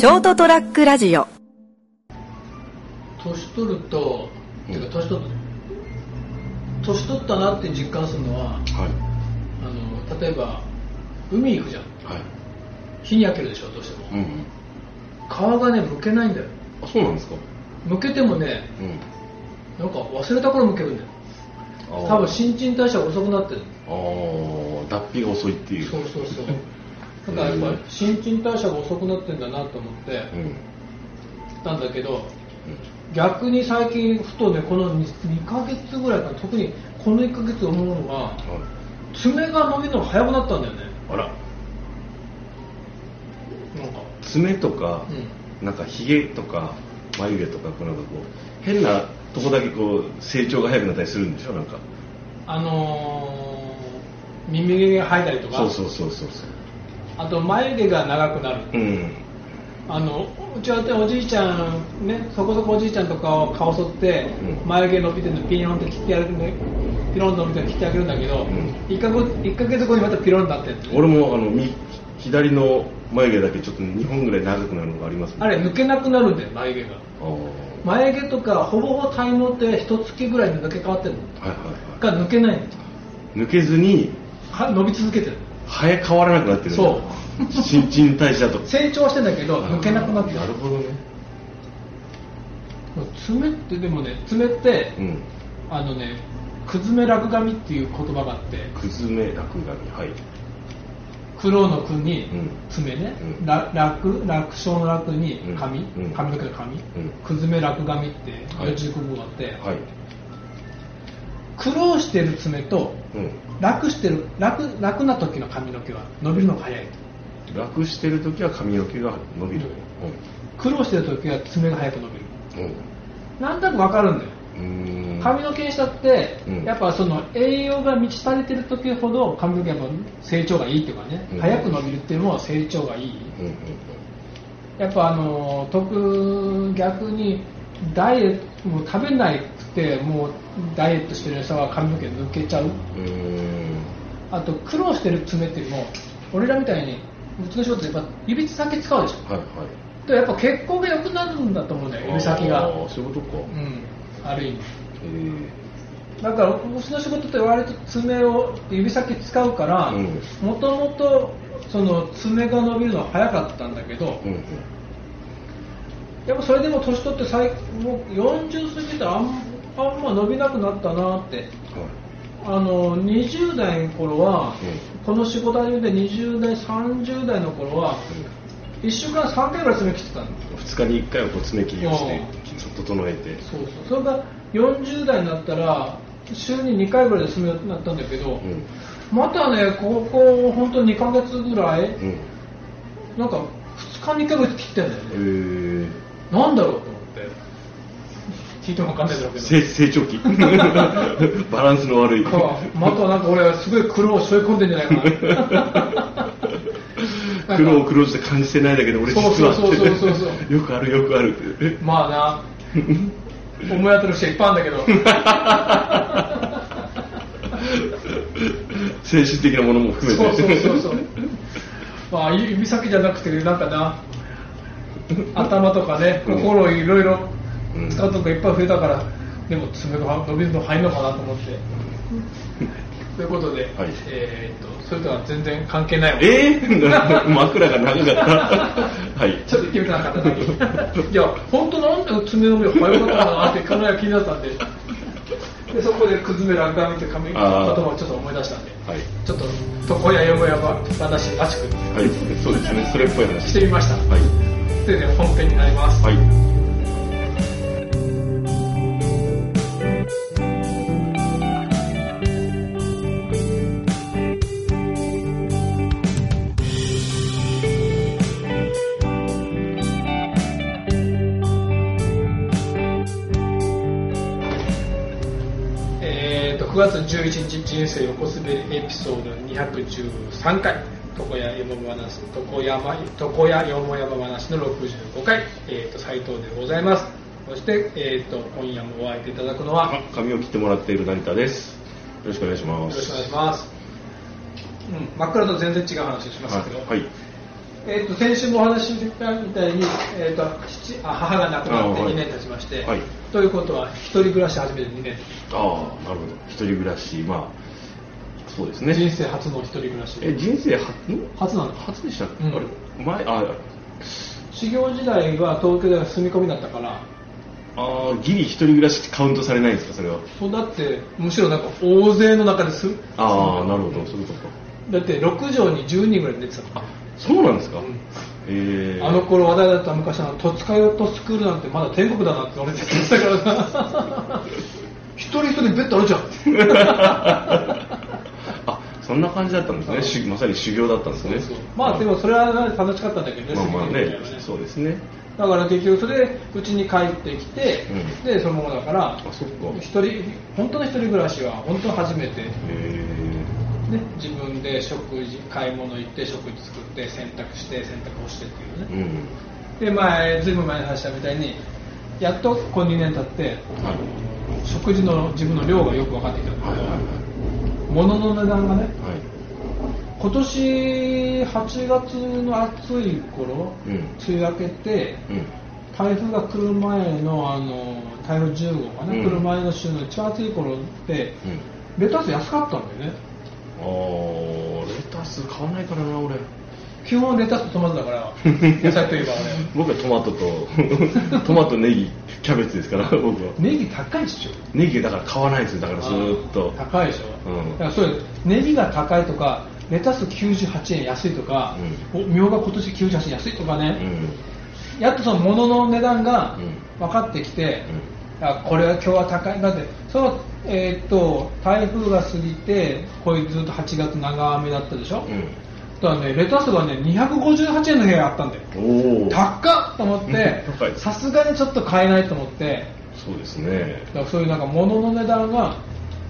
ショートトラックラジオ。年取ると、てか年取る年取ったなって実感するのははい。あの例えば海行くじゃん。はい。日に焼けるでしょどうしても、うんうん。皮がねむけないんだよ。あそうなんですか？むけてもねうん。なんか忘れた頃むけるんだよ。多分新陳代謝が遅くなってる。ああ脱皮が遅いっていう。そうそうそうだからやっぱ新陳代謝が遅くなってんだなと思ってうん。たんだけど逆に最近ふとねこの 2, 2ヶ月ぐらいかな特にこの1ヶ月思うのがはい。爪が伸びるのが早くなったんだよね。あら。なんか。爪とか、うん。なんかひげとか眉毛とかこうなんかこう変なとこだけこう成長が早くなったりするんでしょ？なんか。あのー、耳毛が生えたりとか？そうそうそうそうそうあと眉毛が長くなる。うん。あのうちはおじいちゃんねそこそこおじいちゃんとかを顔剃って、うん。眉毛伸びてるのピヨンって切ってやるんでピロンと伸びてるの切ってあげるんだけど、ん。一 1, か月一ヶ月後にまたピロンになってる。俺もあの右左の眉毛だけちょっと2本ぐらい長くなるのがありますあれ抜けなくなるんだよ眉毛が。眉毛とかほぼほぼ体毛って一月ぐらいで抜け変わってるの。はいはいはが抜けない抜けずには伸び続けてる生え変わらなくなってるそう。新陳代謝と。成長してんだけど抜けなくなってる。なるほどね。爪ってでもね爪って、うん。あのねくずめ落髪っていう言葉があって。くずめ落髪はい。黒の句にうん。爪ね、うん。ら楽楽勝の楽にうん。髪、うん。髪の毛の髪、うん。くずめ落髪ってはい四字熟語があって、はい苦労してる爪とうん。楽してる楽楽な時の髪の毛は伸びるのが早い楽してる時は髪の毛が伸びる。苦労してる時は爪が早く伸びる。うなんとなくわかるんだよ。髪の毛にしたって、うん。やっぱその栄養が満ち足りてる時ほど髪の毛やっぱ成長がいいっていうかね、うん。早く伸びるっていうのは成長がいい、やっぱあの特逆にダイエット食べなくてもうダイエットしてる人は髪の毛抜けちゃう。あと苦労してる爪っていうのも俺らみたいにうちの仕事でやっぱ指先使うでしょ。はいはい。でやっぱ血行が良くなるんだと思うんだよ指先が。あーそういうことか。うんある意味えだからうちの仕事って割と爪を指先使うからうん。もともとその爪が伸びるのは早かったんだけどーうんうん。やっぱそれでも年取って最もう40過ぎたらあんあんま伸びなくなったなって。はい。あの20代の頃は、うこの仕事始めて20代30代の頃は1週間3回ぐらい爪切ってたの。2日に1回はこう爪切りをしてうん。整えて。そうそう。それが40代になったら週に2回ぐらいで爪になったんだけど、うん。またねここ本当2ヶ月ぐらいうん。なんか2日に1回ぐらい切ってんだよえね、ー。なんだろうと聞いても分かんないだろうけど。成成長期。バランスの悪い。かまたなんか俺はすごい苦労を背負い込んでんじゃないかな。苦労を苦労して感じてないだけど俺実はそうそうそうそうそうよくあるよくある。ってまあな。思い当たる人いっぱいあるんだけど。精神的なものも含めて。そうそうそうそう。まあ指先じゃなくてなんかな。頭とかねうん心をいろいろうん使うとこいっぱい増えたからでも爪が伸びるの入るのかなと思って。ということで、はい。えー、とそれとは全然関係ない。わえー、枕が長かった。はい。ちょっと言ってみたかったいや本当なんで爪の上早かったかなって考えが気になったんで。でそこでくずめ落髪って髪言葉をちょっと思い出したんで。はい。ちょっと床屋よもやば話らしく。はい。そうですね。それっぽい話。してみました。はい。で本編になります。はい11日人生横滑りエピソード213回床屋よも話床山床屋よも話の65回、えー、と斉藤でございます。そして、えー、と今夜もお会いいただくのはあ髪を切ってもらっている成田です。よろしくお願いします。よろしくお願いします、うん、真っ暗と全然違う話をしますけど、はい、えー、と先週もお話ししたみたいに、えー、と父あ母が亡くなってあはい。2年経ちまして、はいということは一人暮らし始めて2年。ああなるほど。一人暮らしまあそうですね。人生初の一人暮らし。え人生初？ん初なの。初でしたっけ、うん。あれ前あ修行時代は東京では住み込みだったから。あーギリ一人暮らしってカウントされないんですかそれは？そうだってむしろなんか大勢の中です。ああなるほど。そういうことか。だって6畳に10人ぐらい寝てたのあそうなんですか、んえー、あの頃話題だった昔の戸塚ヨットスクールなんてまだ天国だなって言ってたからさ 一人一人ベッドあるじゃん。あそんな感じだったんですね。しまさに修行だったんですね。まあでもそれは楽しかったんだけどねまあまあね。そうですね。だから結局それでうちに帰ってきて、うん。でそのままだから一人本当の一人暮らしは本当初めて、えね、自分で食事買い物行って食事作って洗濯して洗濯をしてっていうー、ね、うん。で前ずいぶん前に話したみたいにやっとこの2年経ってはい。食事の自分の量がよく分かってきた。んだはい物の値段がねはい。今年8月の暑い頃、うん。梅雨明けてうん。台風が来る前のあの台風10号がね、うん。来る前の週の一番暑い頃ってうん。レタス安かったんだよねあーレタス買わないからな俺。基本レタスとトマトだから 野菜といえば僕はトマトと トマトネギキャベツですから僕は。俺ネギ高いっしょ。ネギだから買わないですよだからずーっと。高いでしょ、うん。だからそういうネギが高いとかレタス98円安いとか、おみょうが今年98円安いとかね、うん。やっとその物の値段がうん。分かってきて、あこれは今日は高いだってその、えーっと台風が過ぎてこういうずっと8月長雨だったでしょ、うん。だねレタスがね258円の部屋あったんだよ。高っと思ってさすがにちょっと買えないと思って。そうですね。だからそういうなんか物の値段が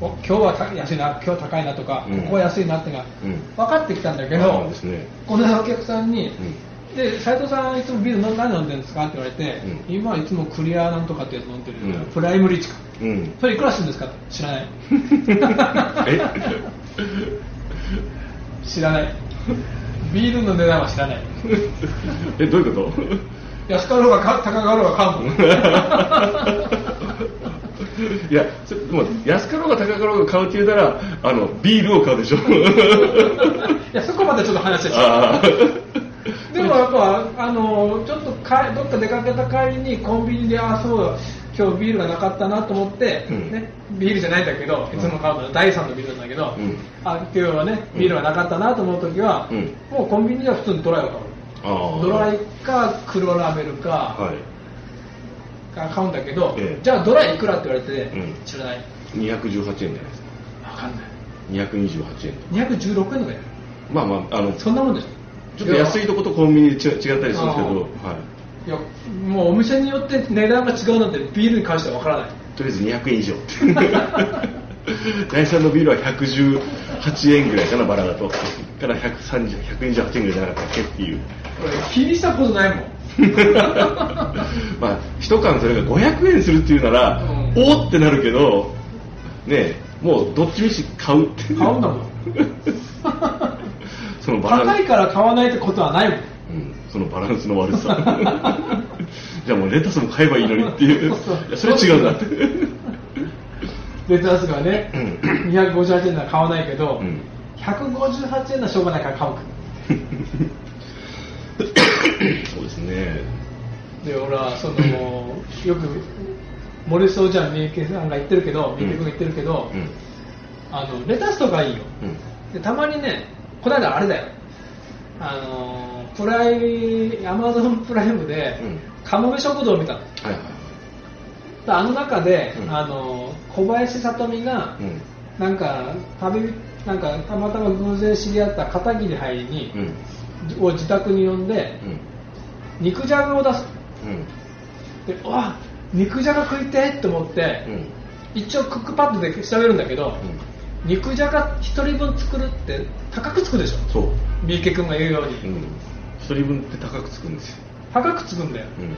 お今日は高安いな今日高いなとか、うん。ここは安いなってのがうん。分かってきたんだけそどうですね。この間お客さんに、うんで斉藤さんいつもビール飲何飲んでるんですかって言われて、うん。今はいつもクリアなんとかってやつ飲んでる、うん。プライムリッチか。うん。それいくらするんですか知らない。え？知らない。ビールの値段は知らない。えどういうこと？安かろうがか高かろうが買うもんいやそれもう安かろうが高かろうが買うって言うたらあのビールを買うでしょ。いやそこまでちょっと話してあ でもやっぱあのちょっとかどっか出かけた帰りにコンビニであそう今日ビールがなかったなと思って、うん。ね、ビールじゃないんだけどいつも買うのは第3のビールなんだけど、うん。あ今日はねビールがなかったなと思う時は、うん。もうコンビニでは普通にドライを買う。ドライか黒ラベルか、はい。か買うんだけど、ええ。じゃあドライいくらって言われて、うん。知らない。218円じゃない。ですか分かんない228円216円とかやまあまああのそんなもんでしょちょっと安いとことコンビニで違違ったりするんですけど、あはい、いやもうお店によって値段が違うなんてビールに関しては分からない。とりあえず200円以上。第3のビールは118円ぐらいかなバラだと。から130 128円ぐらいじゃなかったっけっていう。俺気にしたことないもん。まあ一缶それが500円するっていうなら、うん。おーってなるけどねもうどっちみち買うって買うんだもん その高いから買わないってことはないもん。うん、そのバランスの悪さ。じゃあもうレタスも買えばいいのにっていう。いやそれは違うんだ。ってレタスがね、うん。258円なら買わないけど、うん。158円ならしょうがないから買うかそうですね。で俺はそのよく森そうじゃん三池さんが言ってるけど三池君が言ってるけど、うん。あのレタスとかいいよ。うん。でたまにねこの間あれだよ。あのプライアマゾンプライムで、うん。かもめ食堂を見たの。はいはい。であの中で、うん。あの小林聡美が、うん。なんか旅なんかたまたま偶然知り合った片桐杯に、うん。を自宅に呼んでうん。肉じゃがを出す。うん。でうわ肉じゃが食いてえって思って、うん。一応クックパッドで調べるんだけど、肉じゃが1人分作るって高くつくでしょ？そう、三池君が言うように、うん、一人分って高くつくんですよ、高くつくんだよ。うん。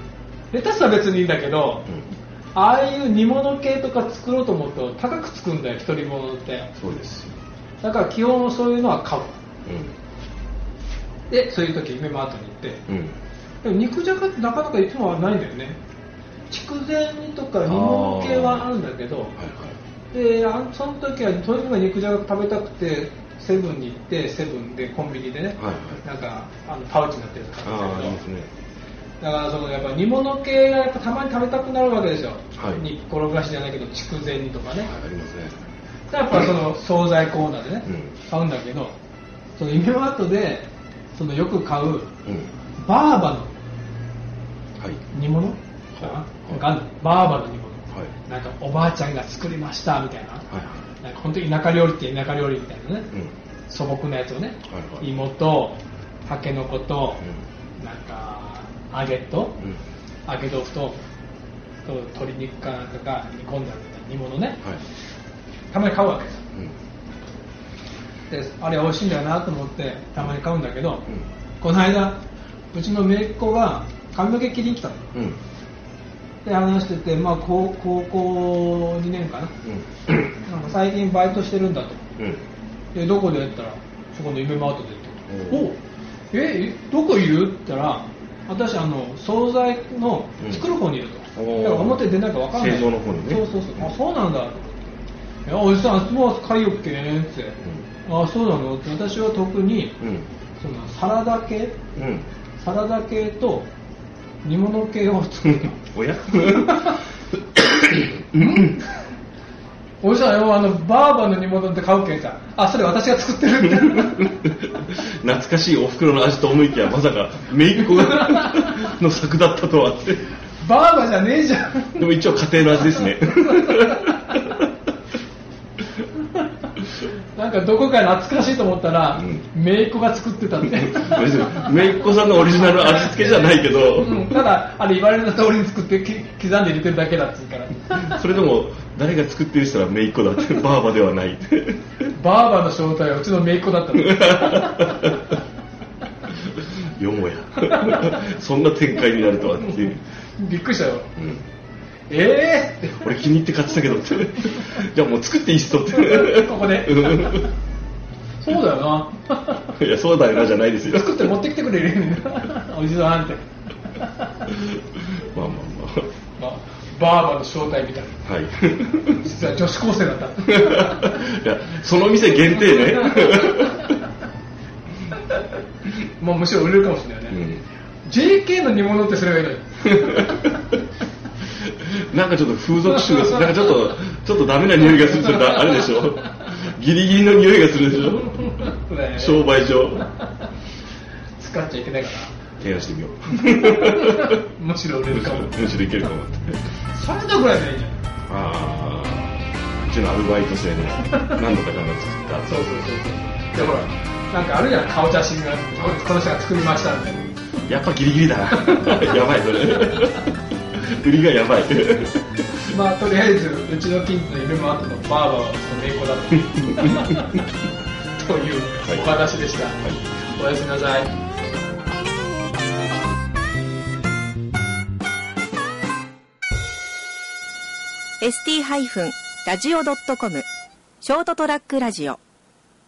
レタスは別にいいんだけど、うん、ああいう煮物系とか作ろうと思うと高くつくんだよ一人分って。そうですよ、だから基本そういうのは買う。うでそういう時夢マートに行って。うん。でも肉じゃがってなかなかいつもはないんだよね。筑前煮とか煮物系はあるんだけどはいはいであその時はとにかく肉じゃが食べたくてセブンに行ってセブンでコンビニでね、はいはい。なんかあのパウチになってるやつ買ったあああんすね。だからそのやっぱ煮物系がやっぱたまに食べたくなるわけですよ、はい。煮っころがしじゃないけど筑前煮とかね、はいありますね。やっぱその惣菜コーナーでね、うん。買うんだけどその夢マートでそのよく買ううん。バーバのはい。煮物はい。わかんないバーバの煮なんかおばあちゃんが作りましたみたいな。なんか本当に田舎料理って田舎料理みたいなね。うん。素朴なやつをね、芋とたけのことうなんか揚げとんうん。揚げ豆腐とと鶏肉かなんかが煮込んだみたいな煮物ね。はい。たまに買うわけです。ようん。であれ美味しいんだよなと思ってたまに買うんだけど、うん。この間うちの姪っ子が髪の毛切りに来たの。うんで話してて、まあ、高高校2年かな。うん。なんか最近バイトしてるんだと。うん。でどこでやったらそこの夢マートでって。おえどこいるって言ったら私あの惣菜の作る方にいると、だから表出ないか分かんない。製造の方にね。そうそうそう、あそうなんだ。と思っておじさんもう買いよっけねって、あそうなのって。私は特にうん。そのサラダ系うん。サラダ系と煮物系を作る。おや？おじさんよあのバーバの煮物って買うけんさ。あそれ私が作ってる。っ て懐かしいお袋の味と思いきやまさか姪っ子が の作だったとはって。バーバじゃねえじゃん。でも一応家庭の味ですね。なんかどこか懐かしいと思ったら、うん姪っ子が作ってたって、姪っ子さんのオリジナル味付けじゃないけど、うん、ただあれ言われた通りに作ってき刻んで入れてるだけだっつうから。それでも誰が作ってる人は姪っ子だってバーバではない。バーバの正体はうちの姪っ子だったの。よもや。そんな展開になるとはっていう、びっくりしたよ。うん。ええ俺気に入って買ってたけどって。じゃあもう作っていいっすとって。ー、ここで。うんそうだよ いやそうだよなじゃないですよ。な作って持ってきてくれる おじさんって、まあまあまあ、バーバの正体みたいまあはい。実は女子高生だった。いやその店限定ね、もうむしろ売れるかもしれないね、うん。JK の煮物ってすればいいのに。なんかちょっと風俗臭がする、なんかちょっと、ちょっとダメな匂いがするってあれでしょギリギリの匂いがするでしょ？商売上。使っちゃいけないか提案してみよら むしろ売れう。るかも むしろいけるかもって。サラダぐらいでいいじゃんああ、うちのアルバイト生で何度かなんか作った。そうそうそうそうでほらなんかあるじゃん顔写真がこの人が作りましたみたいなやっぱギリギリだな。やばい、それ。売りがやばい。まあとりあえずうちの近所の夢マートのバーバーはその猫だったというお話でした、おやすみなさい。ー ST-radio.com ショートトラックラジオ